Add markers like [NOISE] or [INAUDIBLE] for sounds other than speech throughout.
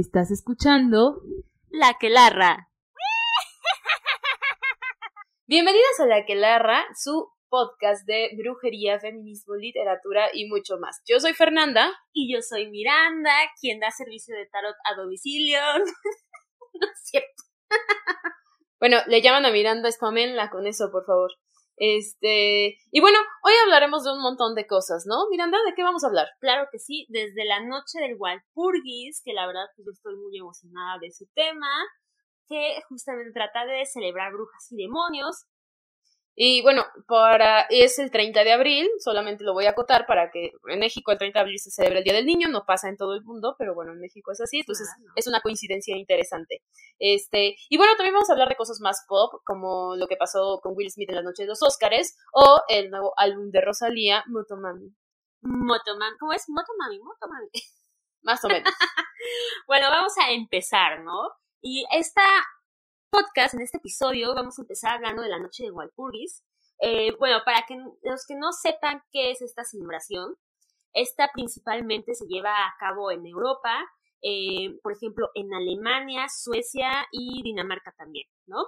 Estás escuchando La Quelarra. Bienvenidas a La Quelarra, su podcast de brujería, feminismo, literatura y mucho más. Yo soy Fernanda. Y yo soy Miranda, quien da servicio de tarot a domicilio. [LAUGHS] no es cierto. bueno, le llaman a Miranda, spamenla con eso, por favor. Este, y bueno, hoy hablaremos de un montón de cosas, ¿no? Miranda, ¿de qué vamos a hablar? Claro que sí, desde la noche del Walpurgis, que la verdad pues, yo estoy muy emocionada de su tema, que justamente trata de celebrar brujas y demonios, y bueno, para es el 30 de abril, solamente lo voy a acotar para que en México el 30 de abril se celebra el Día del Niño, no pasa en todo el mundo, pero bueno, en México es así, entonces es una coincidencia interesante. Este, y bueno, también vamos a hablar de cosas más pop, como lo que pasó con Will Smith en la noche de los Oscars o el nuevo álbum de Rosalía, Motomami. Motomami, ¿cómo es? Motomami, Motomami. Más o menos. [LAUGHS] bueno, vamos a empezar, ¿no? Y esta podcast, en este episodio, vamos a empezar hablando de la noche de Walpurgis. Eh, bueno, para que los que no sepan qué es esta celebración, esta principalmente se lleva a cabo en Europa, eh, por ejemplo, en Alemania, Suecia y Dinamarca también, ¿no?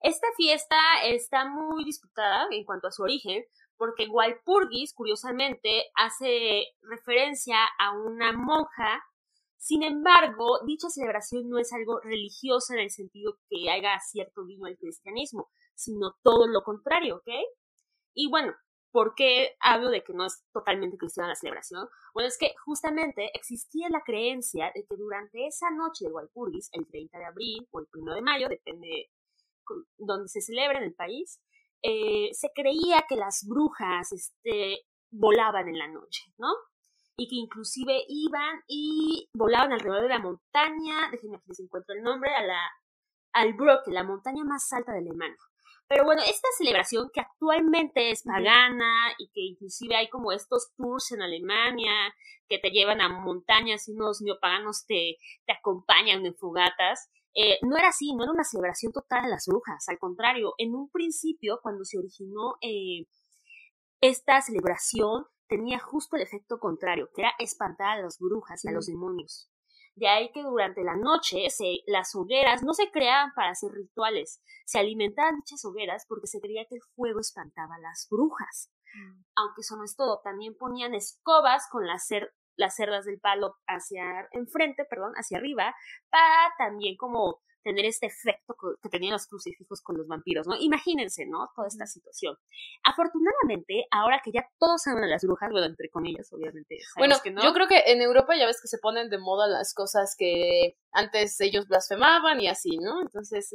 Esta fiesta está muy disputada en cuanto a su origen, porque Walpurgis, curiosamente, hace referencia a una monja sin embargo, dicha celebración no es algo religioso en el sentido que haga cierto guiño al cristianismo, sino todo lo contrario, ¿ok? Y bueno, ¿por qué hablo de que no es totalmente cristiana la celebración? Bueno, es que justamente existía la creencia de que durante esa noche de Walpurgis, el 30 de abril o el 1 de mayo, depende donde se celebre en el país, eh, se creía que las brujas este, volaban en la noche, ¿no? Y que inclusive iban y volaban alrededor de la montaña, déjenme que les encuentro el nombre, a la, al Brock, la montaña más alta de Alemania. Pero bueno, esta celebración que actualmente es pagana y que inclusive hay como estos tours en Alemania que te llevan a montañas y unos neopaganos te, te acompañan en fogatas, eh, no era así, no era una celebración total de las brujas, al contrario, en un principio, cuando se originó eh, esta celebración, tenía justo el efecto contrario, que era espantar a las brujas y a los demonios. De ahí que durante la noche se, las hogueras no se creaban para hacer rituales, se alimentaban dichas hogueras porque se creía que el fuego espantaba a las brujas. Mm. Aunque eso no es todo, también ponían escobas con las, las cerdas del palo hacia enfrente, perdón, hacia arriba, para también como tener este efecto que tenían los crucifijos con los vampiros, ¿no? Imagínense, ¿no? Toda esta situación. Afortunadamente, ahora que ya todos saben a las brujas, bueno, entre comillas, obviamente. Bueno, que no. yo creo que en Europa ya ves que se ponen de moda las cosas que antes ellos blasfemaban y así, ¿no? Entonces,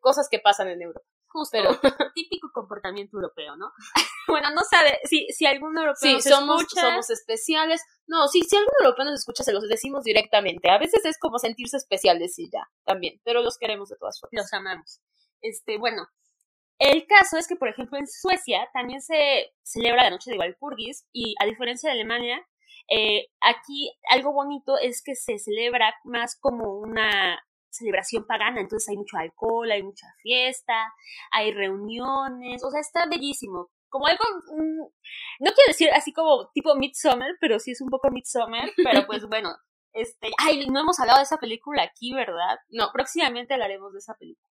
cosas que pasan en Europa. Justo, pero [LAUGHS] típico comportamiento europeo, ¿no? [LAUGHS] bueno, no sabe, si, si algún europeo sí, somos, somos especiales. No, sí, si algún europeo nos escucha, se los decimos directamente. A veces es como sentirse especiales y ya, también, pero los queremos de todas formas. Los amamos. Este, bueno, el caso es que, por ejemplo, en Suecia también se celebra la noche de Walpurgis y a diferencia de Alemania, eh, aquí algo bonito es que se celebra más como una celebración pagana, entonces hay mucho alcohol, hay mucha fiesta, hay reuniones, o sea, está bellísimo. Como algo, mm, no quiero decir así como tipo Midsummer, pero sí es un poco Midsummer, pero [LAUGHS] pues bueno, este, ay, no hemos hablado de esa película aquí, ¿verdad? No, próximamente hablaremos de esa película.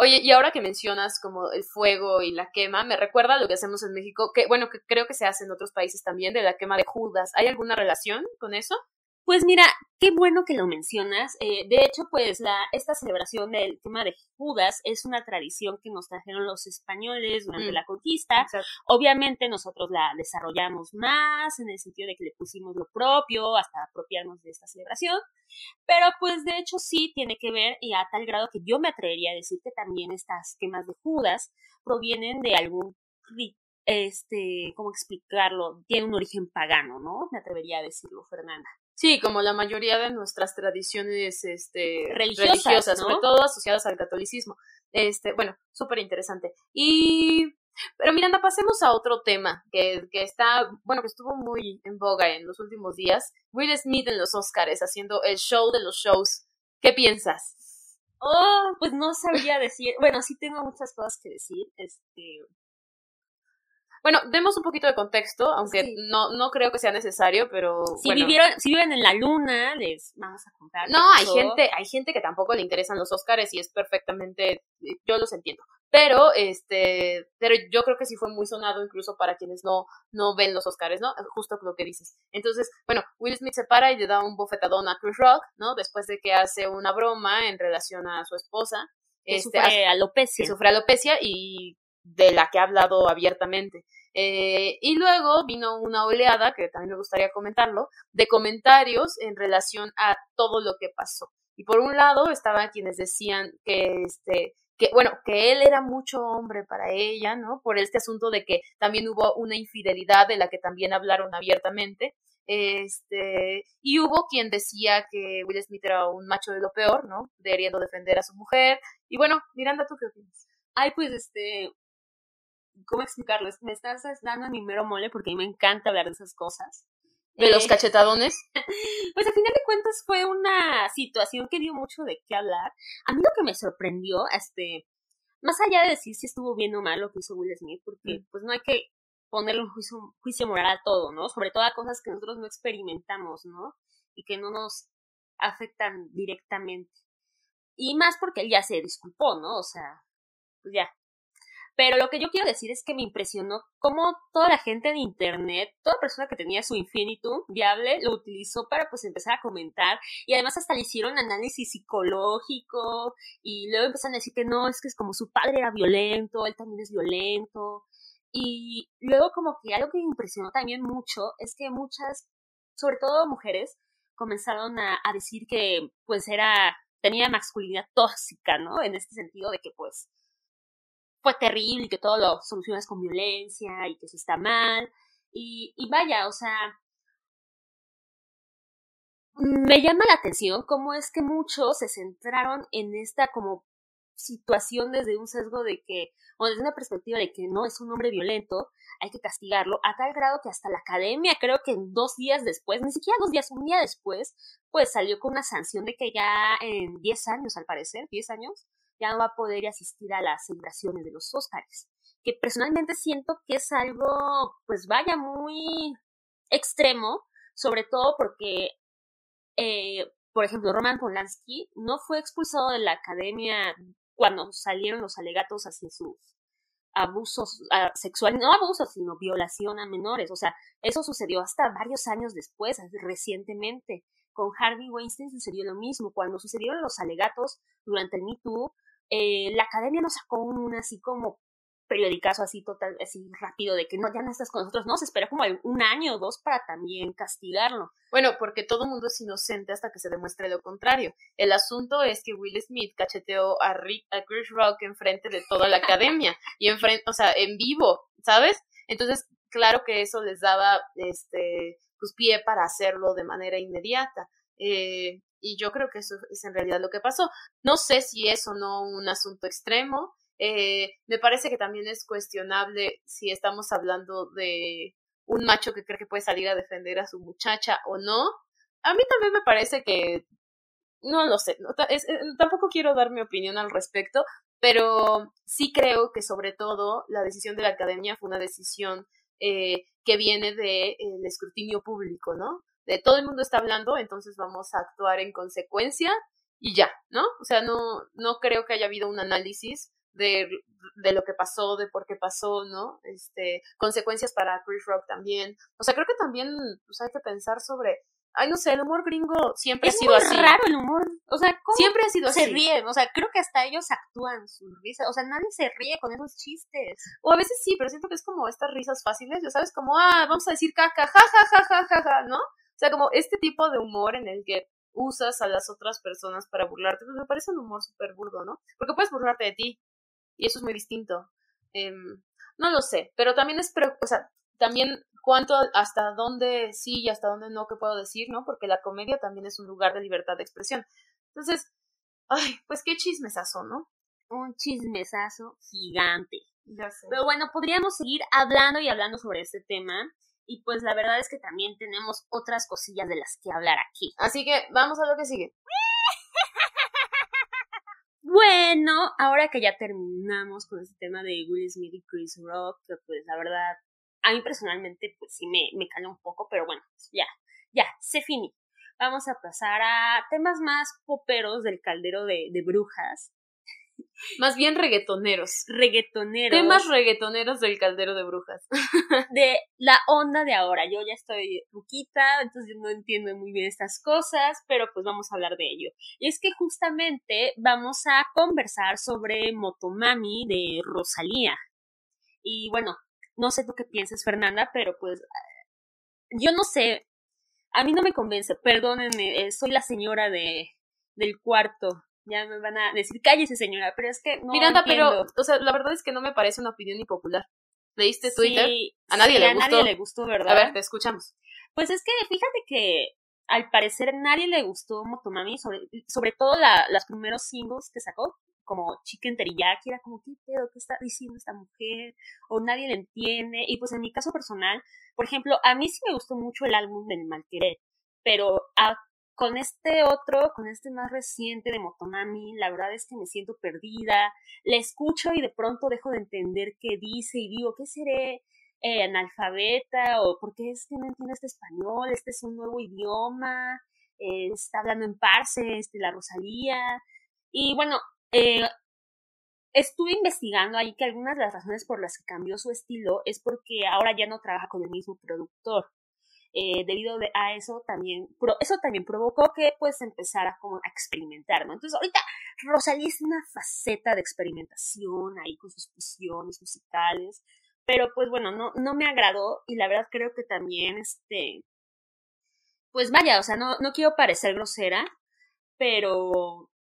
Oye, y ahora que mencionas como el fuego y la quema, me recuerda lo que hacemos en México, que bueno, que creo que se hace en otros países también, de la quema de Judas. ¿Hay alguna relación con eso? Pues mira, qué bueno que lo mencionas. Eh, de hecho, pues la, esta celebración del tema de Judas es una tradición que nos trajeron los españoles durante mm. la conquista. Obviamente nosotros la desarrollamos más en el sentido de que le pusimos lo propio hasta apropiarnos de esta celebración. Pero pues de hecho sí tiene que ver y a tal grado que yo me atrevería a decir que también estas quemas de Judas provienen de algún este, ¿cómo explicarlo? Tiene un origen pagano, ¿no? Me atrevería a decirlo, Fernanda. Sí, como la mayoría de nuestras tradiciones este, religiosas, sobre todo asociadas al catolicismo. Este, bueno, súper interesante. Y pero Miranda, pasemos a otro tema que, que está, bueno, que estuvo muy en boga en los últimos días. Will Smith en los Oscars haciendo el show de los shows. ¿Qué piensas? Oh, pues no sabría decir. Bueno, sí tengo muchas cosas que decir. Este. Bueno, demos un poquito de contexto, aunque no, no creo que sea necesario, pero. Si vivieron, si viven en la luna, les vamos a contar. No, hay gente, hay gente que tampoco le interesan los Oscars y es perfectamente, yo los entiendo. Pero, este, pero yo creo que sí fue muy sonado incluso para quienes no, no ven los Oscars, ¿no? Justo lo que dices. Entonces, bueno, Will Smith se para y le da un bofetadón a Chris Rock, ¿no? Después de que hace una broma en relación a su esposa. Que este, sufre alopecia. Que sufre alopecia y de la que ha hablado abiertamente. Eh, y luego vino una oleada, que también me gustaría comentarlo, de comentarios en relación a todo lo que pasó. Y por un lado estaban quienes decían que este que bueno, que él era mucho hombre para ella, ¿no? Por este asunto de que también hubo una infidelidad de la que también hablaron abiertamente. Este, y hubo quien decía que Will Smith era un macho de lo peor, ¿no? Debería defender a su mujer. Y bueno, Miranda, ¿tú qué opinas? Ay, pues este, ¿cómo explicarlo? Me estás dando mi mero mole porque a mí me encanta hablar de esas cosas. ¿De los eh, cachetadones? [LAUGHS] pues al final de cuentas fue una situación que dio mucho de qué hablar. A mí lo que me sorprendió, este, más allá de decir si estuvo bien o mal lo que hizo Will Smith, porque mm. pues no hay que ponerle un juicio, juicio moral a todo, ¿no? Sobre todo a cosas que nosotros no experimentamos, ¿no? Y que no nos afectan directamente. Y más porque él ya se disculpó, ¿no? O sea, pues ya, pero lo que yo quiero decir es que me impresionó cómo toda la gente de internet, toda persona que tenía su infinitum viable, lo utilizó para pues empezar a comentar y además hasta le hicieron análisis psicológico y luego empezaron a decir que no, es que es como su padre era violento, él también es violento. Y luego como que algo que me impresionó también mucho es que muchas, sobre todo mujeres, comenzaron a, a decir que pues era, tenía masculinidad tóxica, ¿no? En este sentido de que pues fue terrible y que todo lo solucionas con violencia y que eso está mal. Y, y vaya, o sea, me llama la atención cómo es que muchos se centraron en esta como situación desde un sesgo de que, o desde una perspectiva de que no es un hombre violento, hay que castigarlo, a tal grado que hasta la academia, creo que dos días después, ni siquiera dos días, un día después, pues salió con una sanción de que ya en diez años, al parecer, diez años, ya no va a poder asistir a las celebraciones de los Óscares. Que personalmente siento que es algo, pues vaya, muy extremo, sobre todo porque, eh, por ejemplo, Roman Polanski no fue expulsado de la academia cuando salieron los alegatos hacia sus abusos ah, sexuales, no abusos, sino violación a menores. O sea, eso sucedió hasta varios años después, recientemente. Con Harvey Weinstein sucedió lo mismo. Cuando sucedieron los alegatos durante el Me Too, eh, la academia nos sacó un así como periodicazo así total, así rápido de que no, ya no estás con nosotros, no, se espera como un año o dos para también castigarlo. Bueno, porque todo mundo es inocente hasta que se demuestre lo contrario. El asunto es que Will Smith cacheteó a, Rick, a Chris Rock enfrente de toda la [LAUGHS] academia y enfrente, o sea, en vivo, ¿sabes? Entonces, claro que eso les daba, este, pues pie para hacerlo de manera inmediata. Eh, y yo creo que eso es en realidad lo que pasó. No sé si es o no un asunto extremo. Eh, me parece que también es cuestionable si estamos hablando de un macho que cree que puede salir a defender a su muchacha o no. A mí también me parece que no lo sé, eh, tampoco quiero dar mi opinión al respecto, pero sí creo que sobre todo la decisión de la academia fue una decisión eh, que viene del el escrutinio público, ¿no? De todo el mundo está hablando, entonces vamos a actuar en consecuencia y ya, ¿no? O sea, no, no creo que haya habido un análisis de, de lo que pasó, de por qué pasó, ¿no? Este, consecuencias para Chris Rock también. O sea, creo que también pues, hay que pensar sobre Ay, no sé, el humor gringo siempre ha sido así. Es raro el humor. O sea, ¿cómo siempre ha sido se ríen? O sea, creo que hasta ellos actúan su risa. O sea, nadie se ríe con esos chistes. O a veces sí, pero siento que es como estas risas fáciles, ya sabes, como, ah, vamos a decir caca, ja, ja, ja, ja, ja, ja, ¿no? O sea, como este tipo de humor en el que usas a las otras personas para burlarte, pues me parece un humor súper burdo, ¿no? Porque puedes burlarte de ti. Y eso es muy distinto. Em, no lo sé, pero también es, o sea, también cuánto, hasta dónde sí y hasta dónde no que puedo decir, ¿no? Porque la comedia también es un lugar de libertad de expresión. Entonces, ay, pues qué chismesazo, ¿no? Un chismesazo gigante. Ya sé. Pero bueno, podríamos seguir hablando y hablando sobre este tema. Y pues la verdad es que también tenemos otras cosillas de las que hablar aquí. Así que vamos a lo que sigue. Bueno, ahora que ya terminamos con este tema de Will Smith y Chris Rock, que pues la verdad a mí personalmente, pues sí me, me cala un poco, pero bueno, ya, ya, se finí. Vamos a pasar a temas más poperos del caldero de, de brujas. Más bien reggaetoneros. Reggaetoneros. Temas reggaetoneros del caldero de brujas. [LAUGHS] de la onda de ahora. Yo ya estoy ruquita, entonces no entiendo muy bien estas cosas, pero pues vamos a hablar de ello. Y es que justamente vamos a conversar sobre Motomami de Rosalía. Y bueno, no sé tú qué piensas, Fernanda, pero pues yo no sé. A mí no me convence, perdónenme, eh, soy la señora de del cuarto ya me van a decir, cállese señora, pero es que no Miranda, pero, o sea, la verdad es que no me parece una opinión impopular. ¿Leíste Twitter? a nadie le gustó. A nadie le gustó, ¿verdad? A ver, te escuchamos. Pues es que fíjate que al parecer nadie le gustó Motomami, sobre, sobre todo la, los primeros singles que sacó, como Chicken Teriyaki, era como, ¿qué pedo? ¿Qué está diciendo esta mujer? O nadie le entiende. Y pues en mi caso personal, por ejemplo, a mí sí me gustó mucho el álbum del Malquerer, pero a con este otro, con este más reciente de Motomami, la verdad es que me siento perdida. Le escucho y de pronto dejo de entender qué dice y digo, ¿qué seré? Eh, analfabeta o por qué es que no entiende este español, este es un nuevo idioma, eh, está hablando en parse, este, la Rosalía. Y bueno, eh, estuve investigando ahí que algunas de las razones por las que cambió su estilo es porque ahora ya no trabaja con el mismo productor. Eh, debido a eso también, eso también provocó que pues empezara como a experimentar, ¿no? Entonces ahorita Rosalía es una faceta de experimentación ahí con sus fusiones musicales, pero pues bueno, no, no me agradó y la verdad creo que también este, pues vaya, o sea, no, no quiero parecer grosera, pero,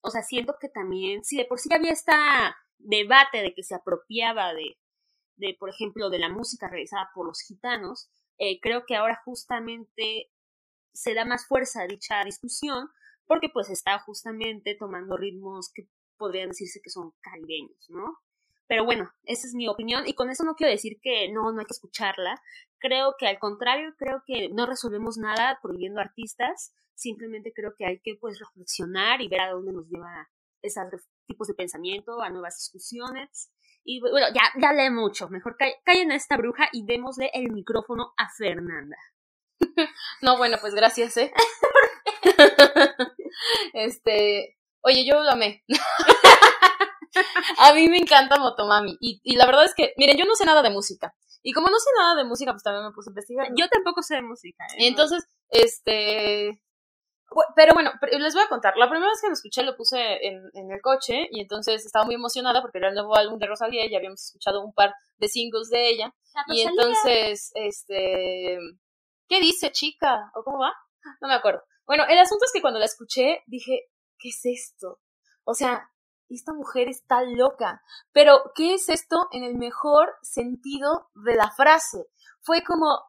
o sea, siento que también, si de por sí había esta debate de que se apropiaba de, de, por ejemplo, de la música realizada por los gitanos, eh, creo que ahora justamente se da más fuerza a dicha discusión porque pues está justamente tomando ritmos que podrían decirse que son caribeños, ¿no? Pero bueno, esa es mi opinión y con eso no quiero decir que no, no hay que escucharla. Creo que al contrario, creo que no resolvemos nada prohibiendo artistas, simplemente creo que hay que pues reflexionar y ver a dónde nos lleva esos tipos de pensamiento, a nuevas discusiones y bueno, ya, ya lee mucho. Mejor callen a esta bruja y démosle el micrófono a Fernanda. [LAUGHS] no, bueno, pues gracias, ¿eh? [LAUGHS] este. Oye, yo lo amé. [LAUGHS] a mí me encanta Motomami. Y, y la verdad es que, miren, yo no sé nada de música. Y como no sé nada de música, pues también me puse a investigar. Yo tampoco sé de música. ¿eh? Entonces, este. Pero bueno, les voy a contar. La primera vez que lo escuché lo puse en, en, el coche y entonces estaba muy emocionada porque era el nuevo álbum de Rosalía y ya habíamos escuchado un par de singles de ella. Y entonces, este, ¿qué dice chica? ¿O cómo va? No me acuerdo. Bueno, el asunto es que cuando la escuché dije, ¿qué es esto? O sea, esta mujer está loca. Pero, ¿qué es esto en el mejor sentido de la frase? Fue como,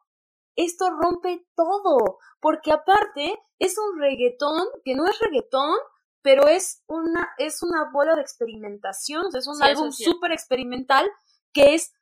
esto rompe todo, porque aparte es un reggaetón que no es reggaetón, pero es una, es una bola de experimentación, es un álbum súper experimental que es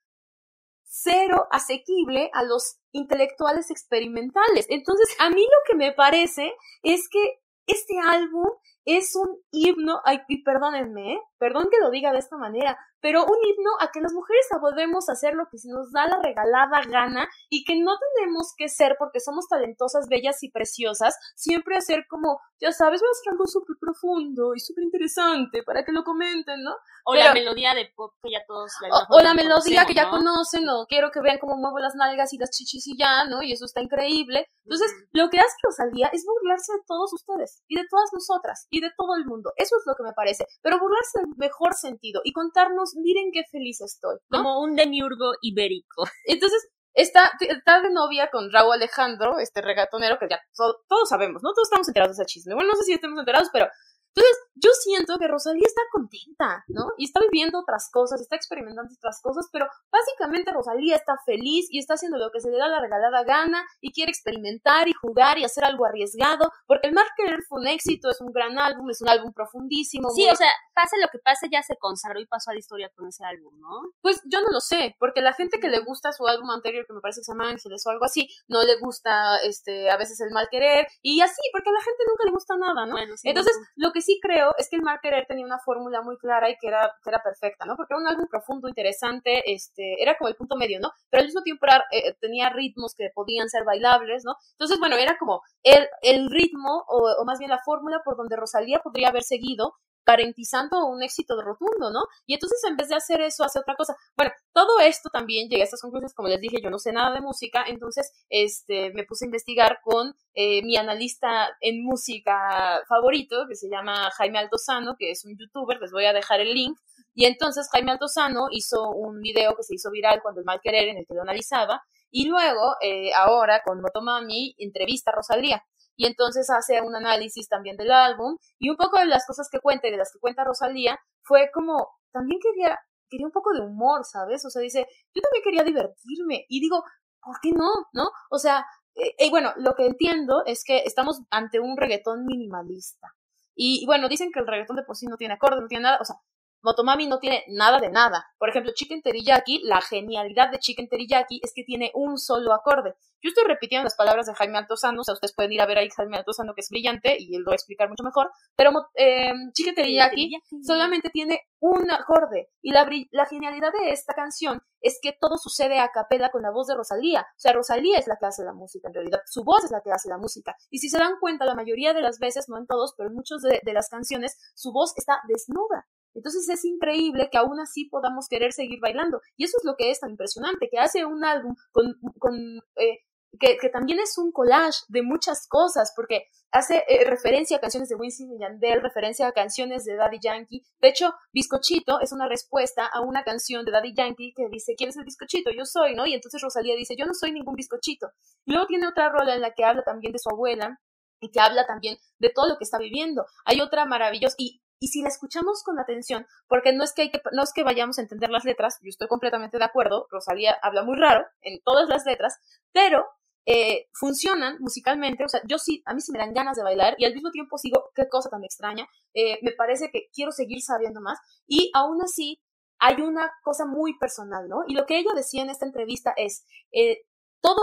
cero asequible a los intelectuales experimentales. Entonces, a mí lo que me parece es que este álbum es un himno, ay, y perdónenme, ¿eh? perdón que lo diga de esta manera, pero un himno a que las mujeres podemos hacer lo que se nos da la regalada gana y que no tenemos que ser porque somos talentosas, bellas y preciosas, siempre hacer como, ya sabes, voy a hacer algo súper profundo y súper interesante para que lo comenten, ¿no? O la melodía de pop que ya todos O, la melodía que ya conocen, o quiero que vean cómo muevo las nalgas y las chichis y ya, ¿no? Y eso está increíble. Entonces, lo que hace Rosalía es burlarse de todos ustedes y de todas nosotras y de todo el mundo. Eso es lo que me parece. Pero burlarse en mejor sentido y contarnos miren qué feliz estoy. Como un demiurgo ibérico. [LAUGHS] Entonces, está, está de novia con Raúl Alejandro, este regatonero que ya todos sabemos, ¿no? Todos estamos enterados de ese chisme. Bueno, no sé si estemos enterados, pero entonces, yo siento que Rosalía está contenta, ¿no? Y está viviendo otras cosas, está experimentando otras cosas, pero básicamente Rosalía está feliz y está haciendo lo que se le da la regalada gana y quiere experimentar y jugar y hacer algo arriesgado, porque el Marker fue un éxito, es un gran álbum, es un álbum profundísimo. Sí, o sea, pase lo que pase, ya se consagró y pasó a la historia con ese álbum, ¿no? Pues yo no lo sé, porque la gente que le gusta su álbum anterior, que me parece que se llama Ángeles o algo así, no le gusta este a veces el mal querer y así, porque a la gente nunca le gusta nada, ¿no? Entonces, lo que sí creo es que el Mal tenía una fórmula muy clara y que era, era perfecta, ¿no? Porque era un álbum profundo, interesante, este, era como el punto medio, ¿no? Pero al mismo tiempo eh, tenía ritmos que podían ser bailables, ¿no? Entonces, bueno, era como el, el ritmo o, o más bien la fórmula por donde Rosalía podría haber seguido garantizando un éxito rotundo, ¿no? Y entonces en vez de hacer eso, hace otra cosa. Bueno, todo esto también llegué a estas conclusiones, como les dije, yo no sé nada de música, entonces este, me puse a investigar con eh, mi analista en música favorito, que se llama Jaime Altozano, que es un youtuber, les voy a dejar el link. Y entonces Jaime Altozano hizo un video que se hizo viral cuando el mal querer, en el que lo analizaba, y luego, eh, ahora con Motomami, entrevista a Rosalía y entonces hace un análisis también del álbum y un poco de las cosas que cuenta y de las que cuenta Rosalía fue como, también quería, quería un poco de humor, ¿sabes? O sea, dice, yo también quería divertirme y digo, ¿por qué no? ¿No? O sea, eh, y bueno, lo que entiendo es que estamos ante un reggaetón minimalista. Y, y, bueno, dicen que el reggaetón de por sí no tiene acorde, no tiene nada, o sea, Motomami no tiene nada de nada. Por ejemplo, Chicken Teriyaki, la genialidad de Chicken Teriyaki es que tiene un solo acorde. Yo estoy repitiendo las palabras de Jaime Altozano, o sea, ustedes pueden ir a ver ahí Jaime Altozano, que es brillante, y él lo va a explicar mucho mejor, pero eh, Chicken Teriyaki solamente tiene un acorde, y la, genialidad de esta canción es que todo sucede a capela con la voz de Rosalía. O sea, Rosalía es la que hace la música, en realidad, su voz es la que hace la música. Y si se dan cuenta, la mayoría de las veces, no en todos, pero en muchas de las canciones, su voz está desnuda. Entonces es increíble que aún así podamos querer seguir bailando. Y eso es lo que es tan impresionante, que hace un álbum con, con eh, que, que, también es un collage de muchas cosas, porque hace eh, referencia a canciones de Winston y Yandel, referencia a canciones de Daddy Yankee. De hecho, Bizcochito es una respuesta a una canción de Daddy Yankee que dice, ¿quién es el bizcochito? Yo soy, ¿no? Y entonces Rosalía dice, yo no soy ningún bizcochito. Y luego tiene otra rola en la que habla también de su abuela, y que habla también de todo lo que está viviendo. Hay otra maravillosa, y y si la escuchamos con atención, porque no es que, hay que, no es que vayamos a entender las letras, yo estoy completamente de acuerdo, Rosalía habla muy raro en todas las letras, pero eh, funcionan musicalmente, o sea, yo sí, a mí sí me dan ganas de bailar y al mismo tiempo sigo, qué cosa tan extraña, eh, me parece que quiero seguir sabiendo más y aún así hay una cosa muy personal, ¿no? Y lo que ella decía en esta entrevista es, eh, todo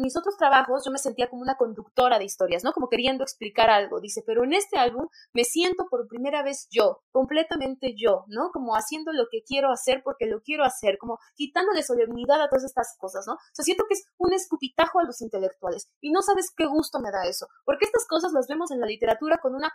mis otros trabajos yo me sentía como una conductora de historias, ¿no? Como queriendo explicar algo, dice, pero en este álbum me siento por primera vez yo, completamente yo, ¿no? Como haciendo lo que quiero hacer porque lo quiero hacer, como quitándole solemnidad a todas estas cosas, ¿no? O sea, siento que es un escupitajo a los intelectuales y no sabes qué gusto me da eso, porque estas cosas las vemos en la literatura con una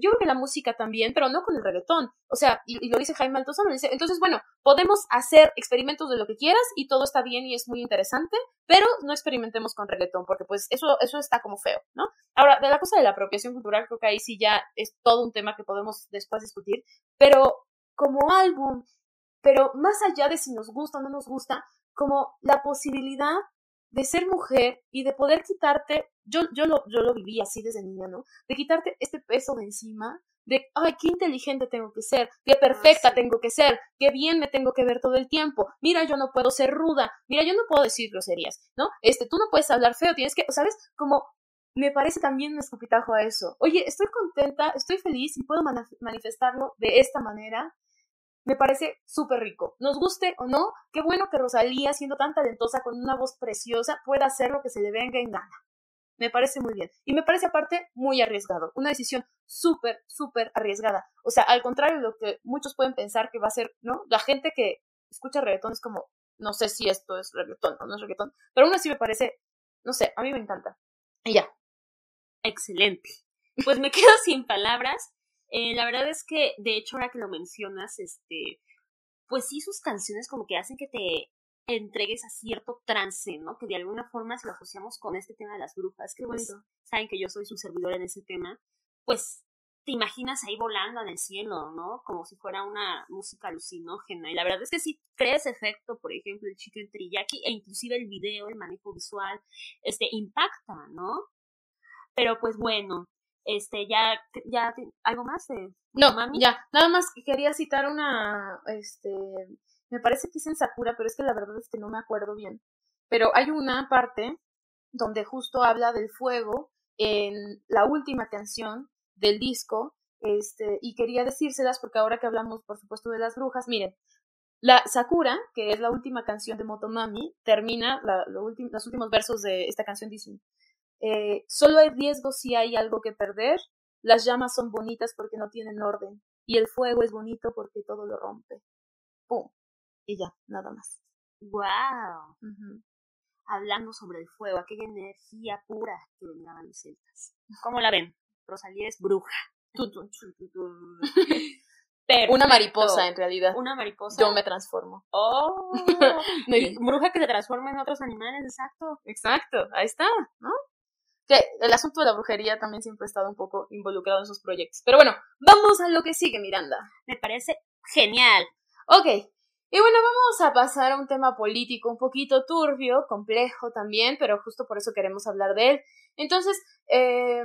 yo creo que la música también, pero no con el reggaetón. O sea, y, lo dice Jaime Altozano, dice, entonces, bueno, podemos hacer experimentos de lo que quieras y todo está bien y es muy interesante, pero no experimentemos con reggaetón, porque pues eso, eso está como feo, ¿no? Ahora, de la cosa de la apropiación cultural, creo que ahí sí ya es todo un tema que podemos después discutir, pero como álbum, pero más allá de si nos gusta o no nos gusta, como la posibilidad de ser mujer y de poder quitarte, yo, yo, lo, yo lo viví así desde niña, ¿no? De quitarte este peso de encima, de, ay, qué inteligente tengo que ser, qué ah, perfecta tengo que ser, qué bien me tengo que ver todo el tiempo, mira, yo no puedo ser ruda, mira, yo no puedo decir groserías, ¿no? Este, tú no puedes hablar feo, tienes que, ¿sabes? Como me parece también un escupitajo a eso. Oye, estoy contenta, estoy feliz y puedo manifestarlo de esta manera me parece súper rico. Nos guste o no, qué bueno que Rosalía, siendo tan talentosa, con una voz preciosa, pueda hacer lo que se le venga en gana. Me parece muy bien. Y me parece aparte muy arriesgado. Una decisión súper, súper arriesgada. O sea, al contrario de lo que muchos pueden pensar que va a ser, ¿no? La gente que escucha reggaetón es como, no sé si esto es reggaetón o no es reggaetón. Pero aún así me parece, no sé, a mí me encanta. Y ya. Excelente. Pues me [LAUGHS] quedo sin palabras. Eh, la verdad es que, de hecho, ahora que lo mencionas, este, pues sí, sus canciones como que hacen que te entregues a cierto trance, ¿no? Que de alguna forma, si lo asociamos con este tema de las brujas, que pues, saben que yo soy su servidor en ese tema, pues te imaginas ahí volando en el cielo, ¿no? Como si fuera una música alucinógena. Y la verdad es que sí crea ese efecto, por ejemplo, el chicken teriyaki, e inclusive el video, el manejo visual, este, impacta, ¿no? Pero pues bueno, este, ya, ya, ¿algo más? no, ya, nada más quería citar una, este, me parece que es en Sakura, pero es que la verdad es que no me acuerdo bien. Pero hay una parte donde justo habla del fuego en la última canción del disco, este, y quería decírselas porque ahora que hablamos, por supuesto, de las brujas, miren, la Sakura, que es la última canción de Motomami, termina, la, los últimos versos de esta canción dicen, eh, solo hay riesgo si hay algo que perder. Las llamas son bonitas porque no tienen orden. Y el fuego es bonito porque todo lo rompe. ¡Pum! Y ya, nada más. ¡Wow! Hablando sobre el fuego, aquella energía pura que venían los celtas. ¿Cómo la ven? Rosalía es bruja. una mariposa, en realidad. Una mariposa. Yo me transformo. Oh. [LAUGHS] bruja que se transforma en otros animales, exacto. Exacto, ahí está, ¿no? Que el asunto de la brujería también siempre ha estado un poco involucrado en sus proyectos. Pero bueno, vamos a lo que sigue, Miranda. Me parece genial. Ok. Y bueno, vamos a pasar a un tema político un poquito turbio, complejo también, pero justo por eso queremos hablar de él. Entonces, eh,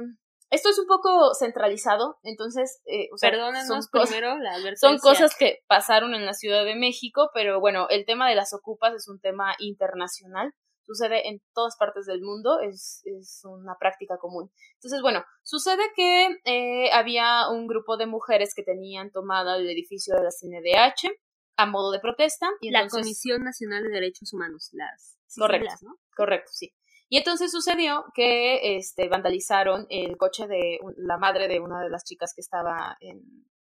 esto es un poco centralizado, entonces, eh, o sea, son primero la [LAUGHS] Son cosas que pasaron en la Ciudad de México, pero bueno, el tema de las ocupas es un tema internacional, sucede en todas partes del mundo, es, es una práctica común. Entonces, bueno, sucede que eh, había un grupo de mujeres que tenían tomada el edificio de la CNDH a modo de protesta. Y la Comisión Nacional de Derechos Humanos, las correcto, ¿no? Correcto, sí. Y entonces sucedió que este, vandalizaron el coche de la madre de una de las chicas que estaba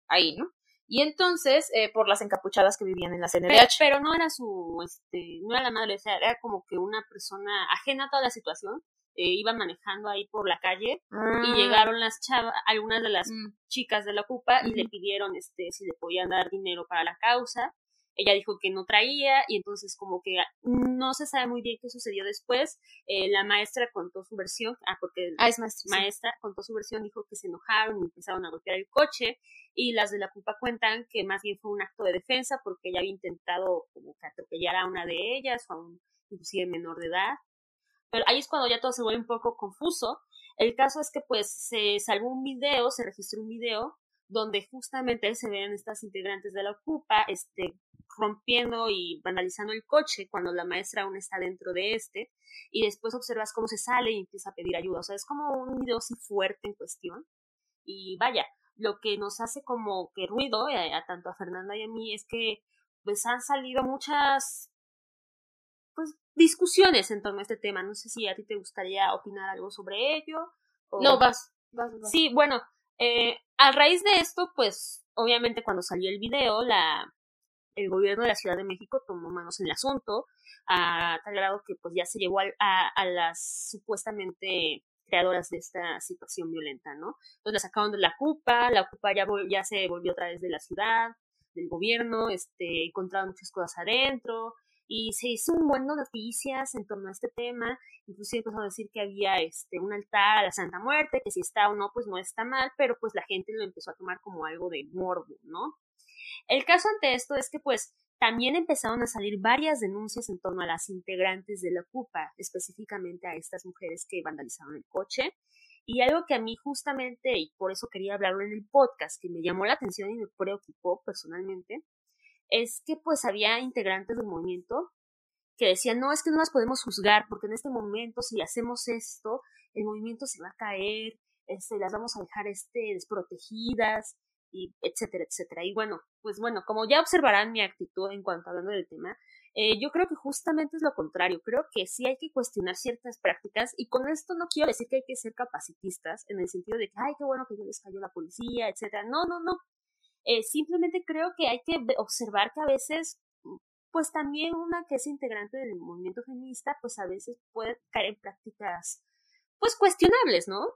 ahí, ¿no? Y entonces, eh, por las encapuchadas que vivían en la CNDH. Pero, no era su, este, no era la madre, o sea, era como que una persona ajena a toda la situación. Eh, iban manejando ahí por la calle y ah. llegaron las chavas, algunas de las mm. chicas de la CUPA y le pidieron este si le podían dar dinero para la causa ella dijo que no traía y entonces como que no se sabe muy bien qué sucedió después. Eh, la maestra contó su versión, ah, porque ah, es maestra, maestra contó su versión, dijo que se enojaron y empezaron a golpear el coche y las de la culpa cuentan que más bien fue un acto de defensa porque ella había intentado como que atropellar a una de ellas o a un inclusive menor de edad. Pero ahí es cuando ya todo se vuelve un poco confuso. El caso es que pues se salvó un video, se registró un video donde justamente se ven estas integrantes de la Ocupa, este, rompiendo y vandalizando el coche cuando la maestra aún está dentro de este, y después observas cómo se sale y empieza a pedir ayuda. O sea, es como un video así fuerte en cuestión. Y vaya, lo que nos hace como que ruido, eh, a, tanto a Fernanda y a mí, es que pues han salido muchas pues discusiones en torno a este tema. No sé si a ti te gustaría opinar algo sobre ello. No, vas, Sí, bueno, eh, a raíz de esto, pues obviamente cuando salió el video, la, el gobierno de la Ciudad de México tomó manos en el asunto, a tal grado que pues ya se llevó a, a, las supuestamente creadoras de esta situación violenta, ¿no? Entonces la sacaron de la CUPA, la CUPA ya, ya se volvió otra vez de la ciudad, del gobierno, este, encontraron muchas cosas adentro, y se hizo un buen noticias en torno a este tema, inclusive empezó a decir que había este un altar a la Santa Muerte, que si está o no, pues no está mal, pero pues la gente lo empezó a tomar como algo de morbo, ¿no? El caso ante esto es que pues también empezaron a salir varias denuncias en torno a las integrantes de la CUPA, específicamente a estas mujeres que vandalizaron el coche. Y algo que a mí justamente, y por eso quería hablarlo en el podcast, que me llamó la atención y me preocupó personalmente, es que pues había integrantes del movimiento que decían, no, es que no las podemos juzgar, porque en este momento si hacemos esto, el movimiento se va a caer, este, las vamos a dejar este, desprotegidas, y etcétera, etcétera. Y bueno, pues bueno, como ya observarán mi actitud en cuanto a hablando del tema, eh, yo creo que justamente es lo contrario. Creo que sí hay que cuestionar ciertas prácticas y con esto no quiero decir que hay que ser capacitistas en el sentido de que, ay, qué bueno que yo les cayó la policía, etcétera. No, no, no. Eh, simplemente creo que hay que observar que a veces, pues también una que es integrante del movimiento feminista, pues a veces puede caer en prácticas, pues cuestionables, ¿no?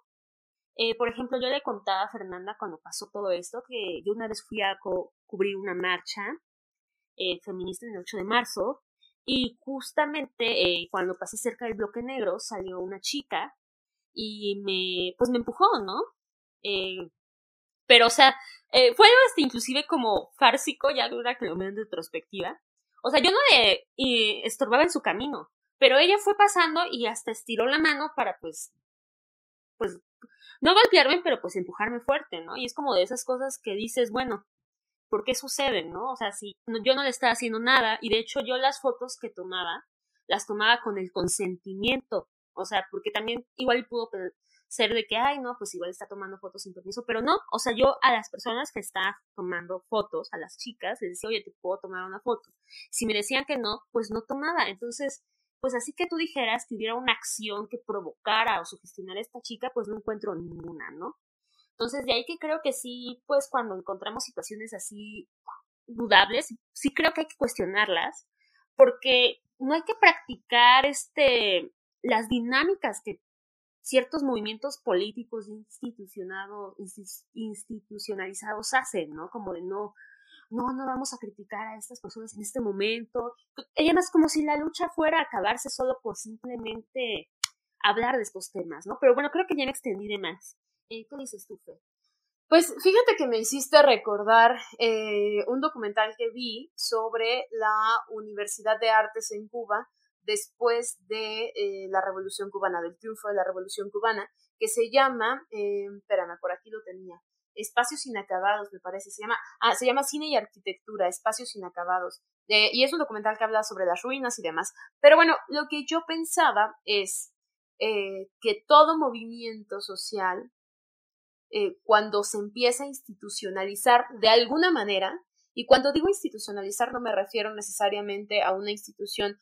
Eh, por ejemplo, yo le contaba a Fernanda cuando pasó todo esto que yo una vez fui a cubrir una marcha eh, feminista el 8 de marzo y justamente eh, cuando pasé cerca del bloque negro salió una chica y me, pues me empujó, ¿no? Eh, pero, o sea, fue hasta inclusive como fársico, ya una que lo de retrospectiva. O sea, yo no le estorbaba en su camino, pero ella fue pasando y hasta estiró la mano para, pues, pues, no golpearme, pero pues empujarme fuerte, ¿no? Y es como de esas cosas que dices, bueno, ¿por qué suceden, no? O sea, si yo no le estaba haciendo nada, y de hecho yo las fotos que tomaba, las tomaba con el consentimiento, o sea, porque también igual pudo ser de que, ay, no, pues igual está tomando fotos sin permiso, pero no, o sea, yo a las personas que estaban tomando fotos, a las chicas, les decía, oye, te puedo tomar una foto. Si me decían que no, pues no tomaba. Entonces, pues así que tú dijeras que hubiera una acción que provocara o sugestionara a esta chica, pues no encuentro ninguna, ¿no? Entonces, de ahí que creo que sí, pues cuando encontramos situaciones así dudables, sí creo que hay que cuestionarlas, porque no hay que practicar este las dinámicas que ciertos movimientos políticos institucionalizados hacen, ¿no? Como de no, no, no vamos a criticar a estas personas en este momento. Y además como si la lucha fuera a acabarse solo por simplemente hablar de estos temas, ¿no? Pero bueno, creo que ya me extendí de más. Eh, ¿Qué dices tú? Pues fíjate que me hiciste recordar eh, un documental que vi sobre la Universidad de Artes en Cuba después de eh, la Revolución Cubana, del triunfo de la Revolución Cubana, que se llama, eh, espérame, por aquí lo tenía, Espacios Inacabados, me parece, se llama, ah, se llama Cine y Arquitectura, Espacios Inacabados, y es un documental que habla sobre las ruinas y demás. Pero bueno, lo que yo pensaba es eh, que todo movimiento social, eh, cuando se empieza a institucionalizar de alguna manera, y cuando digo institucionalizar no me refiero necesariamente a una institución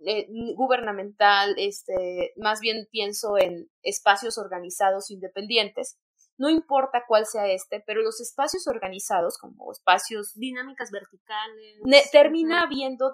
eh, gubernamental, este, más bien pienso en espacios organizados independientes, no importa cuál sea este, pero los espacios organizados, como espacios... Dinámicas verticales. termina habiendo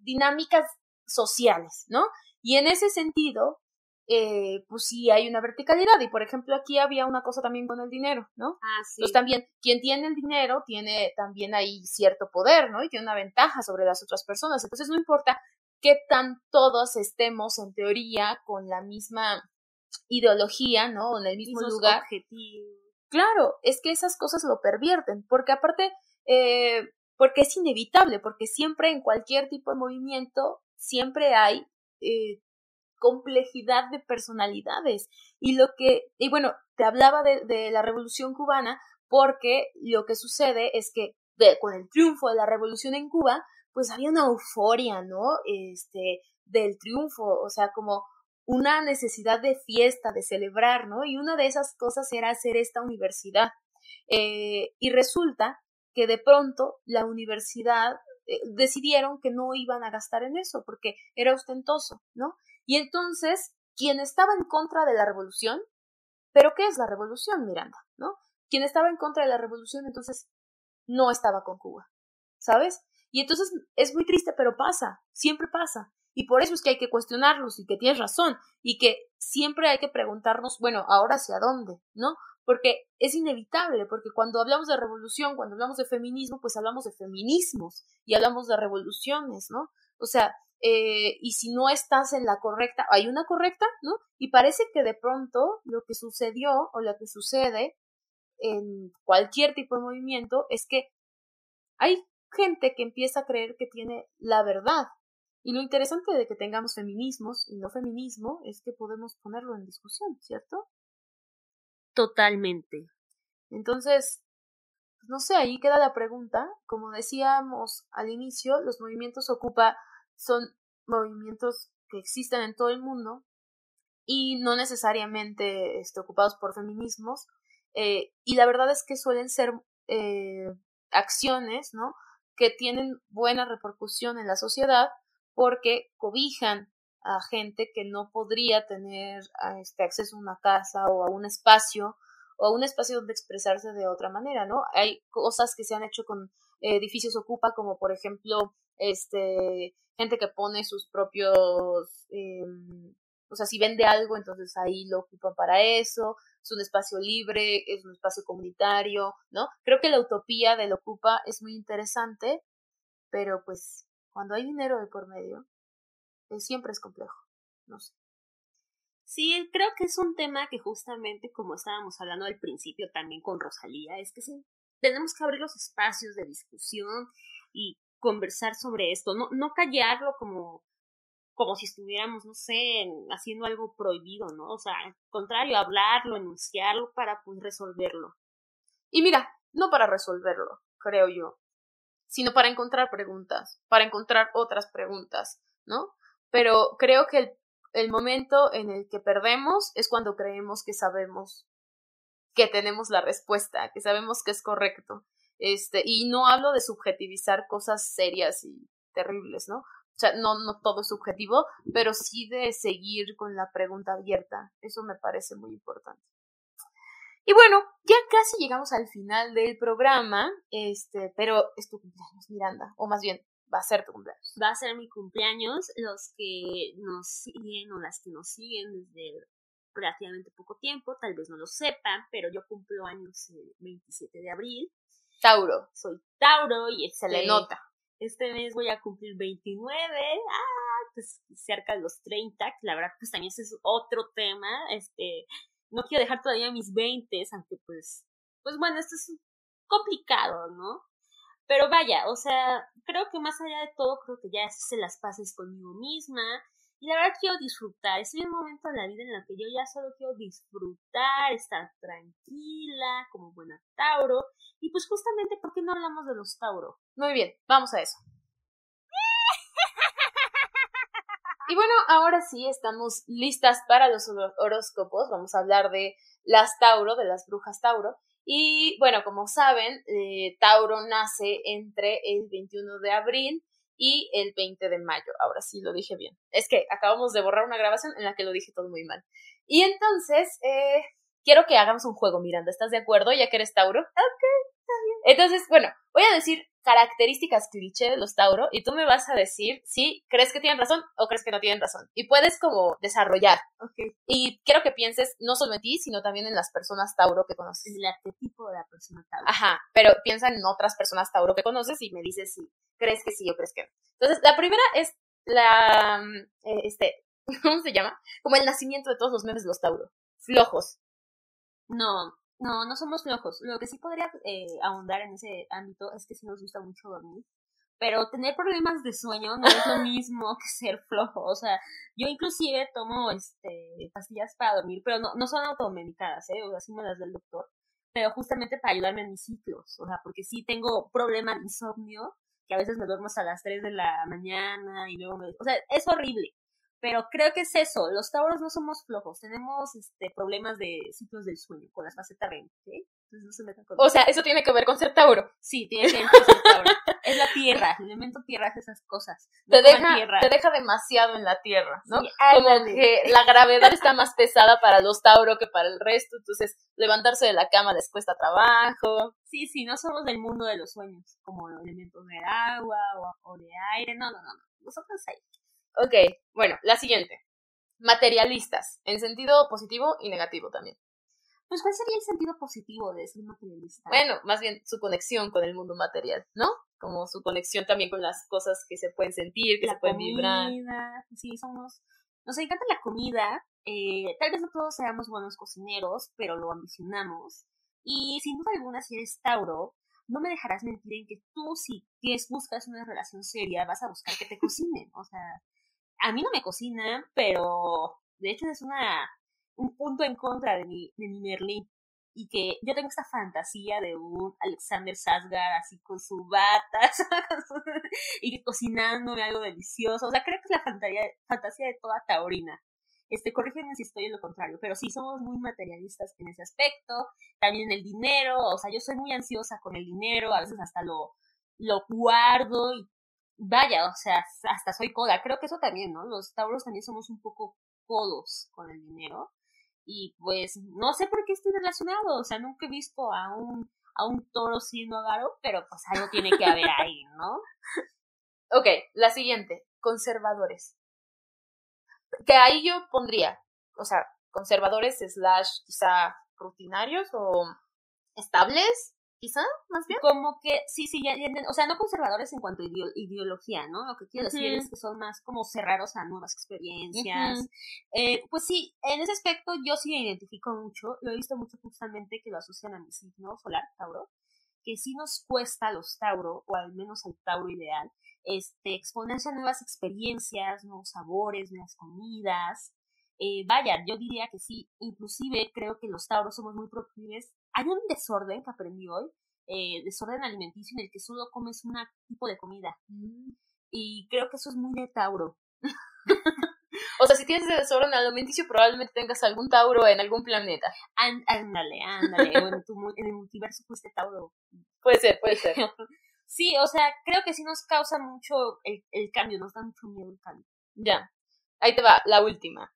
dinámicas sociales, ¿no? Y en ese sentido, eh, pues sí hay una verticalidad. Y por ejemplo, aquí había una cosa también con el dinero, ¿no? Ah, sí. Entonces también, quien tiene el dinero tiene también ahí cierto poder, ¿no? Y tiene una ventaja sobre las otras personas. Entonces no importa qué tan todos estemos en teoría con la misma ideología, ¿no? O en el mismo lugar. Claro, es que esas cosas lo pervierten, porque aparte, eh, porque es inevitable, porque siempre en cualquier tipo de movimiento, siempre hay eh, complejidad de personalidades. Y lo que, y bueno, te hablaba de, de la revolución cubana, porque lo que sucede es que con el triunfo de la revolución en Cuba, pues había una euforia, ¿no? Este, del triunfo, o sea, como una necesidad de fiesta, de celebrar, ¿no? Y una de esas cosas era hacer esta universidad. Eh, y resulta que de pronto la universidad eh, decidieron que no iban a gastar en eso porque era ostentoso, ¿no? Y entonces, quien estaba en contra de la revolución, pero ¿qué es la revolución, Miranda? ¿No? Quien estaba en contra de la revolución, entonces no estaba con Cuba, ¿sabes? Y entonces es muy triste, pero pasa, siempre pasa. Y por eso es que hay que cuestionarlos y que tienes razón y que siempre hay que preguntarnos, bueno, ahora hacia dónde, ¿no? Porque es inevitable, porque cuando hablamos de revolución, cuando hablamos de feminismo, pues hablamos de feminismos y hablamos de revoluciones, ¿no? O sea, eh, y si no estás en la correcta, hay una correcta, ¿no? Y parece que de pronto lo que sucedió o lo que sucede en cualquier tipo de movimiento es que hay gente que empieza a creer que tiene la verdad. Y lo interesante de que tengamos feminismos y no feminismo es que podemos ponerlo en discusión, ¿cierto? Totalmente. Entonces, pues, no sé, ahí queda la pregunta. Como decíamos al inicio, los movimientos Ocupa son movimientos que existen en todo el mundo y no necesariamente este, ocupados por feminismos. Eh, y la verdad es que suelen ser eh, acciones, ¿no? que tienen buena repercusión en la sociedad porque cobijan a gente que no podría tener este acceso a una casa o a un espacio o a un espacio donde expresarse de otra manera, ¿no? Hay cosas que se han hecho con edificios ocupa, como por ejemplo, este, gente que pone sus propios, eh, o sea, si vende algo, entonces ahí lo ocupan para eso, es un espacio libre, es un espacio comunitario, ¿no? Creo que la utopía del Ocupa es muy interesante, pero pues cuando hay dinero de por medio, pues, siempre es complejo, no sé. Sí, creo que es un tema que justamente como estábamos hablando al principio también con Rosalía, es que sí, tenemos que abrir los espacios de discusión y conversar sobre esto, no, no callarlo como como si estuviéramos, no sé, haciendo algo prohibido, ¿no? O sea, al contrario, hablarlo, enunciarlo para pues resolverlo. Y mira, no para resolverlo, creo yo, sino para encontrar preguntas, para encontrar otras preguntas, ¿no? Pero creo que el, el momento en el que perdemos es cuando creemos que sabemos que tenemos la respuesta, que sabemos que es correcto. Este, y no hablo de subjetivizar cosas serias y terribles, ¿no? O sea, no, no todo es subjetivo, pero sí de seguir con la pregunta abierta. Eso me parece muy importante. Y bueno, ya casi llegamos al final del programa, este, pero es tu cumpleaños, Miranda, o más bien, va a ser tu cumpleaños. Va a ser mi cumpleaños. Los que nos siguen o las que nos siguen desde relativamente poco tiempo, tal vez no lo sepan, pero yo cumplo años el 27 de abril. Tauro. Soy Tauro y se le nota. Este mes voy a cumplir 29. Ah, pues cerca de los 30, que la verdad pues también ese es otro tema. Este, no quiero dejar todavía mis 20, aunque pues, pues bueno, esto es complicado, ¿no? Pero vaya, o sea, creo que más allá de todo, creo que ya se las pases conmigo misma. Y la verdad quiero disfrutar. Estoy en un momento en la vida en el que yo ya solo quiero disfrutar, estar tranquila, como buena Tauro. Y pues justamente, ¿por qué no hablamos de los Tauro? Muy bien, vamos a eso. Y bueno, ahora sí estamos listas para los horóscopos. Vamos a hablar de las Tauro, de las brujas Tauro. Y bueno, como saben, eh, Tauro nace entre el 21 de abril y el 20 de mayo. Ahora sí lo dije bien. Es que acabamos de borrar una grabación en la que lo dije todo muy mal. Y entonces, eh, quiero que hagamos un juego, Miranda. ¿Estás de acuerdo? Ya que eres Tauro. Ok, está bien. Entonces, bueno, voy a decir características cliché de los Tauro y tú me vas a decir si crees que tienen razón o crees que no tienen razón. Y puedes como desarrollar. Okay. Y quiero que pienses no solo en ti, sino también en las personas Tauro que conoces. El arquetipo de la persona Tauro. Ajá, pero piensa en otras personas Tauro que conoces y me dices si crees que sí o crees que no. Entonces, la primera es la, eh, este, [LAUGHS] ¿cómo se llama? Como el nacimiento de todos los memes de los Tauro. Flojos. No, no, no somos flojos. Lo que sí podría eh, ahondar en ese ámbito es que sí nos gusta mucho dormir. Pero tener problemas de sueño no es lo [LAUGHS] mismo que ser flojo. O sea, yo inclusive tomo este pastillas para dormir, pero no, no son automedicadas, ¿eh? O sea, sí me las del doctor. Pero justamente para ayudarme en mis ciclos. O sea, porque sí tengo problema de insomnio, que a veces me duermo hasta las 3 de la mañana y luego me... O sea, es horrible. Pero creo que es eso, los tauros no somos flojos, tenemos este problemas de ciclos del sueño con las facetas REM, ¿sí? Entonces no se metan con O sea, eso tiene que ver con ser tauro. Sí, tiene que ver con ser tauro. es la tierra, el elemento tierra es esas cosas. te, deja, te deja demasiado en la tierra, ¿no? Como que la gravedad está más pesada para los tauros que para el resto, entonces levantarse de la cama les cuesta trabajo. Sí, sí, no somos del mundo de los sueños, como elementos de agua o, o de aire, no, no, no, no. nosotros ahí Ok, bueno, la siguiente. Materialistas, en sentido positivo y negativo también. Pues, ¿cuál sería el sentido positivo de ser materialista? Bueno, más bien su conexión con el mundo material, ¿no? Como su conexión también con las cosas que se pueden sentir, que se pueden vibrar. Sí, somos. Nos encanta la comida. Eh, tal vez no todos seamos buenos cocineros, pero lo ambicionamos. Y sin duda alguna, si eres Tauro, no me dejarás mentir en que tú, si buscas una relación seria, vas a buscar que te cocinen. O sea, a mí no me cocina, pero de hecho es una un punto en contra de mi, de mi Merlin. Y que yo tengo esta fantasía de un Alexander Sasgar así con su bata [LAUGHS] y cocinándome algo delicioso. O sea, creo que es la fantasía, fantasía de toda taurina. Este, corrígeme si estoy en lo contrario, pero sí somos muy materialistas en ese aspecto. También el dinero, o sea, yo soy muy ansiosa con el dinero, a veces hasta lo, lo guardo y vaya, o sea, hasta soy coda. Creo que eso también, ¿no? Los tauros también somos un poco codos con el dinero. Y pues no sé por qué estoy relacionado, o sea, nunca he visto a un, a un toro siendo agaro, pero pues algo tiene que haber ahí, ¿no? [LAUGHS] Ok, la siguiente, conservadores. Que ahí yo pondría, o sea, conservadores slash quizá rutinarios o estables, quizá, más bien. Como que, sí, sí, ya, o sea, no conservadores en cuanto a ideología, ¿no? Lo que quiero decir es que son más como cerrados a nuevas experiencias. eh, pues sí, en ese aspecto yo sí me identifico mucho, lo he visto mucho justamente que lo asocian a mi signo solar, Tauro, que sí nos cuesta a los Tauro, o al menos al Tauro ideal, este, exponerse a nuevas experiencias, nuevos sabores, nuevas comidas, eh, vaya, yo diría que sí, inclusive creo que los tauros somos muy proclives. Hay un desorden que aprendí hoy, eh, desorden alimenticio en el que solo comes un tipo de comida. Mm. Y creo que eso es muy de tauro. [LAUGHS] o sea, si tienes ese desorden alimenticio, probablemente tengas algún tauro en algún planeta. ándale, ándale. o en, tu, en el multiverso fuiste tauro. Puede ser, puede ser. [LAUGHS] sí, o sea, creo que sí nos causa mucho el, el cambio, nos da mucho miedo el cambio. Ya. Ahí te va, la última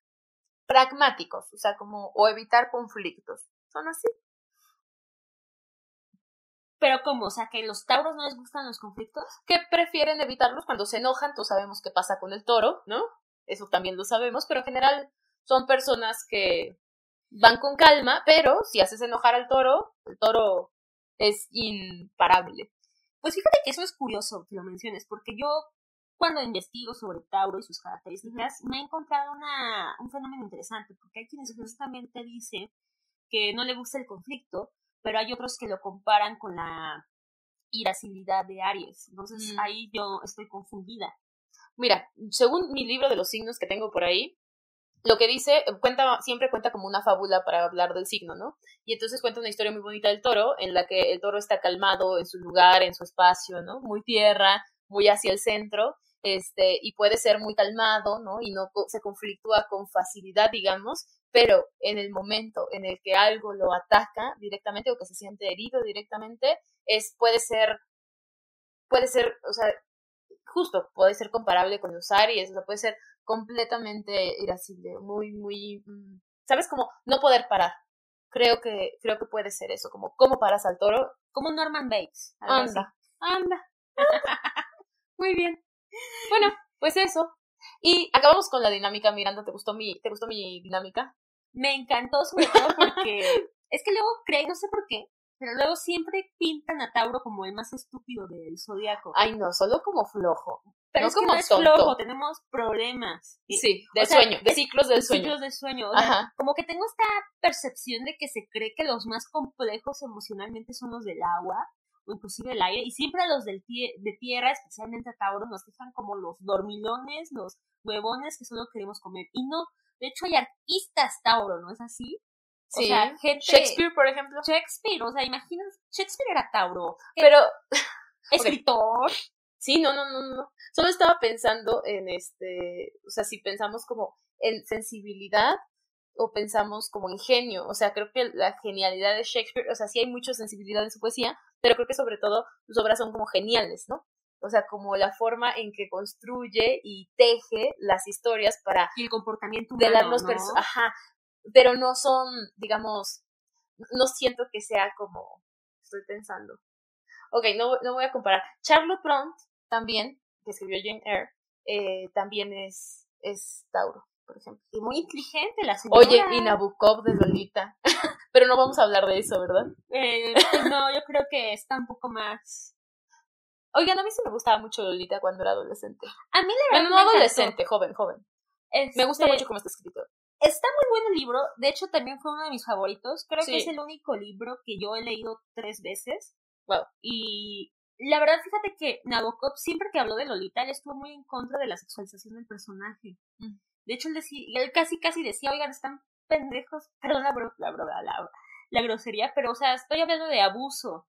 pragmáticos, o sea, como, o evitar conflictos. ¿Son así? Pero ¿cómo? O sea, que los tauros no les gustan los conflictos. Que prefieren evitarlos cuando se enojan, tú sabemos qué pasa con el toro, ¿no? Eso también lo sabemos, pero en general son personas que van con calma, pero si haces enojar al toro, el toro es imparable. Pues fíjate que eso es curioso que lo menciones, porque yo cuando investigo sobre Tauro y sus características, me he encontrado una, un fenómeno interesante, porque hay quienes justamente dicen que no le gusta el conflicto, pero hay otros que lo comparan con la irascibilidad de Aries. Entonces ahí yo estoy confundida. Mira, según mi libro de los signos que tengo por ahí, lo que dice, cuenta, siempre cuenta como una fábula para hablar del signo, ¿no? Y entonces cuenta una historia muy bonita del toro, en la que el toro está calmado en su lugar, en su espacio, ¿no? Muy tierra, muy hacia el centro, este, y puede ser muy calmado, ¿no? Y no se conflictúa con facilidad, digamos, pero en el momento en el que algo lo ataca directamente o que se siente herido directamente, es, puede ser, puede ser, o sea, justo, puede ser comparable con los Aries, o sea, puede ser completamente irascible, muy, muy, mm, ¿sabes? Como no poder parar. Creo que, creo que puede ser eso, como cómo paras al toro. Como Norman Bates. Anda, anda. [LAUGHS] muy bien. Bueno, pues eso. Y acabamos con la dinámica, Miranda, ¿te gustó mi, te gustó mi dinámica? Me encantó sobre todo porque [LAUGHS] es que luego creo, no sé por qué, pero luego siempre pintan a Tauro como el más estúpido del zodiaco. Ay, no, solo como flojo. Pero es como flojo, tenemos problemas. Sí, de sueño, de ciclos del sueño. Ciclos del sueño. O sea, como que tengo esta percepción de que se cree que los más complejos emocionalmente son los del agua o inclusive el aire, y siempre los del de tierra, especialmente a Tauro, nos dejan como los dormilones, los huevones que solo queremos comer. Y no, de hecho hay artistas Tauro, ¿no es así? Sí. O sea, gente... Shakespeare, por ejemplo. Shakespeare, o sea, imaginas, Shakespeare era Tauro. Pero... [LAUGHS] Escritor. Sí, no, no, no, no. Solo estaba pensando en este, o sea, si pensamos como en sensibilidad o pensamos como en genio, o sea, creo que la genialidad de Shakespeare, o sea, sí hay mucha sensibilidad en su poesía, pero creo que sobre todo sus obras son como geniales, ¿no? O sea, como la forma en que construye y teje las historias para... Y el comportamiento humano, de las ¿no? Ajá, pero no son, digamos, no siento que sea como... Estoy pensando. Ok, no, no voy a comparar. Charlotte Blount también, que escribió Jane Eyre, eh, también es, es Tauro por ejemplo. Y muy inteligente la señora. Oye, y Nabokov de Lolita. [LAUGHS] Pero no vamos a hablar de eso, ¿verdad? Eh, pues no, yo creo que está un poco más. Oigan, a mí sí me gustaba mucho Lolita cuando era adolescente. A mí la verdad. no adolescente, joven, joven. Me gusta este, mucho cómo está escrito. Está muy bueno el libro. De hecho, también fue uno de mis favoritos. Creo que es el único libro que yo he leído tres veces. Wow. Y la verdad, fíjate que Nabokov, siempre que habló de Lolita, él estuvo muy en contra de la sexualización del personaje. Mm. De hecho, él, decía, él casi, casi decía, oigan, están pendejos, [LAUGHS] perdón la, la, la, la, grosería, pero, o sea, estoy hablando de abuso.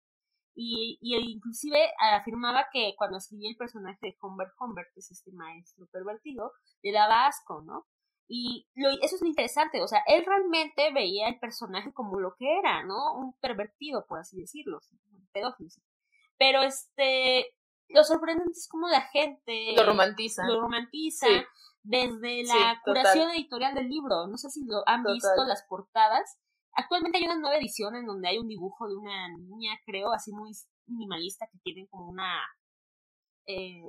Y, y inclusive afirmaba que cuando escribía el personaje de Humbert Humbert, que es este maestro pervertido, le daba asco, ¿no? Y lo, eso es lo interesante, o sea, él realmente veía el personaje como lo que era, ¿no? Un pervertido, por así decirlo, un pedófilo. Pero este, lo sorprendente es como la gente lo romantiza. Lo romantiza desde la curación editorial del libro. No sé si lo han visto las portadas. Actualmente hay una nueva edición en donde hay un dibujo de una niña, creo, así muy minimalista, que tiene como una. Eh,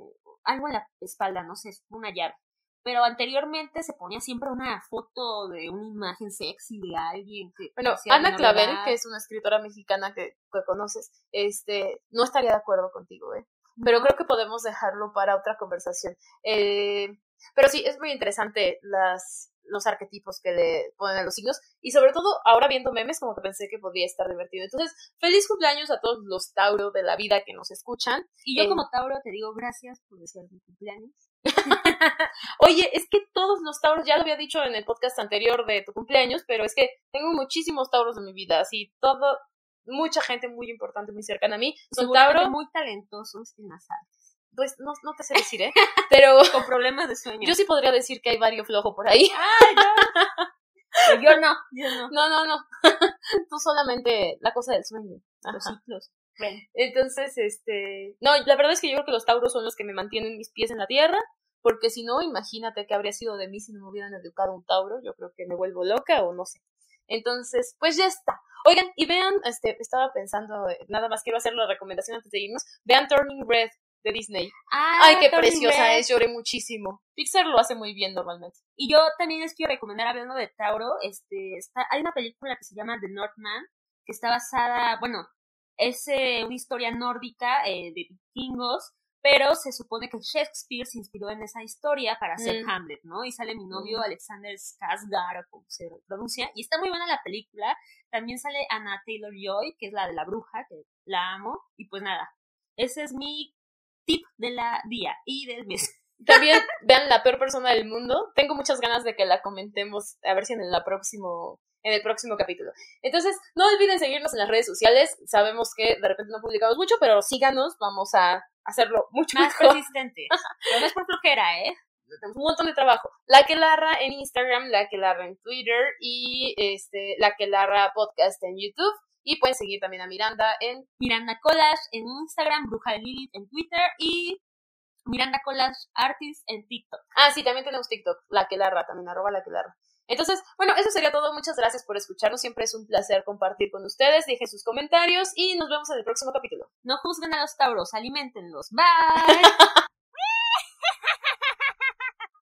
algo en la espalda, no sé, una llave. Pero anteriormente se ponía siempre una foto de una imagen sexy de alguien que. Bueno, Ana Clavel, que es una escritora mexicana que, que conoces, este, no estaría de acuerdo contigo, ¿eh? Pero creo que podemos dejarlo para otra conversación. Eh, pero sí, es muy interesante las, los arquetipos que le ponen a los signos y sobre todo ahora viendo memes como que pensé que podía estar divertido. Entonces, feliz cumpleaños a todos los Tauro de la vida que nos escuchan. Y yo eh, como Tauro te digo gracias por desear mi cumpleaños. [LAUGHS] Oye, es que todos los Tauros, ya lo había dicho en el podcast anterior de tu cumpleaños, pero es que tengo muchísimos Tauros en mi vida, así todo, mucha gente muy importante, muy cercana a mí, son Tauro. muy talentosos en las artes pues no, no te sé decir, ¿eh? [LAUGHS] Pero. [LAUGHS] Con problemas de sueño. Yo sí podría decir que hay varios flojo por ahí. ¡Ay, no! [LAUGHS] yo no, yo no. No, no, no. Tú solamente la cosa del sueño. Los ciclos. Entonces, este. No, la verdad es que yo creo que los tauros son los que me mantienen mis pies en la tierra. Porque si no, imagínate que habría sido de mí si no me hubieran educado un tauro. Yo creo que me vuelvo loca o no sé. Entonces, pues ya está. Oigan, y vean, este, estaba pensando, nada más quiero hacer la recomendación antes de irnos, vean Turning Red de Disney. Ah, Ay, qué preciosa es, lloré muchísimo. Pixar lo hace muy bien normalmente. Y yo también les quiero recomendar, hablando de Tauro, este, está, hay una película que se llama The Northman, que está basada, bueno, es eh, una historia nórdica eh, de vikingos, pero se supone que Shakespeare se inspiró en esa historia para hacer Mm. Hamlet, ¿no? Y sale mi novio Mm. Alexander Skarsgård, o como se pronuncia, y está muy buena la película. También sale Anna Taylor-Joy, que es la de la bruja, que la amo, y pues nada, ese es mi tip de la día y del mes. [LAUGHS] También vean La peor persona del mundo. Tengo muchas ganas de que la comentemos, a ver si en el próximo en el próximo capítulo. Entonces, no olviden seguirnos en las redes sociales. Sabemos que de repente no publicamos mucho, pero síganos, vamos a hacerlo mucho Más mejor. persistente. No es por flojera, ¿eh? Tenemos un montón de trabajo. La que larra en Instagram, la que larra en Twitter y este la que larra podcast en YouTube. Y pueden seguir también a Miranda en Miranda Collage en Instagram, Bruja de Lilith en Twitter y Miranda Collage Artist en TikTok. Ah, sí, también tenemos TikTok, la que larra, también arroba la que larra. Entonces, bueno, eso sería todo. Muchas gracias por escucharnos. Siempre es un placer compartir con ustedes. Dejen sus comentarios y nos vemos en el próximo capítulo. No juzguen a los tauros, alimentenlos. Bye. [LAUGHS]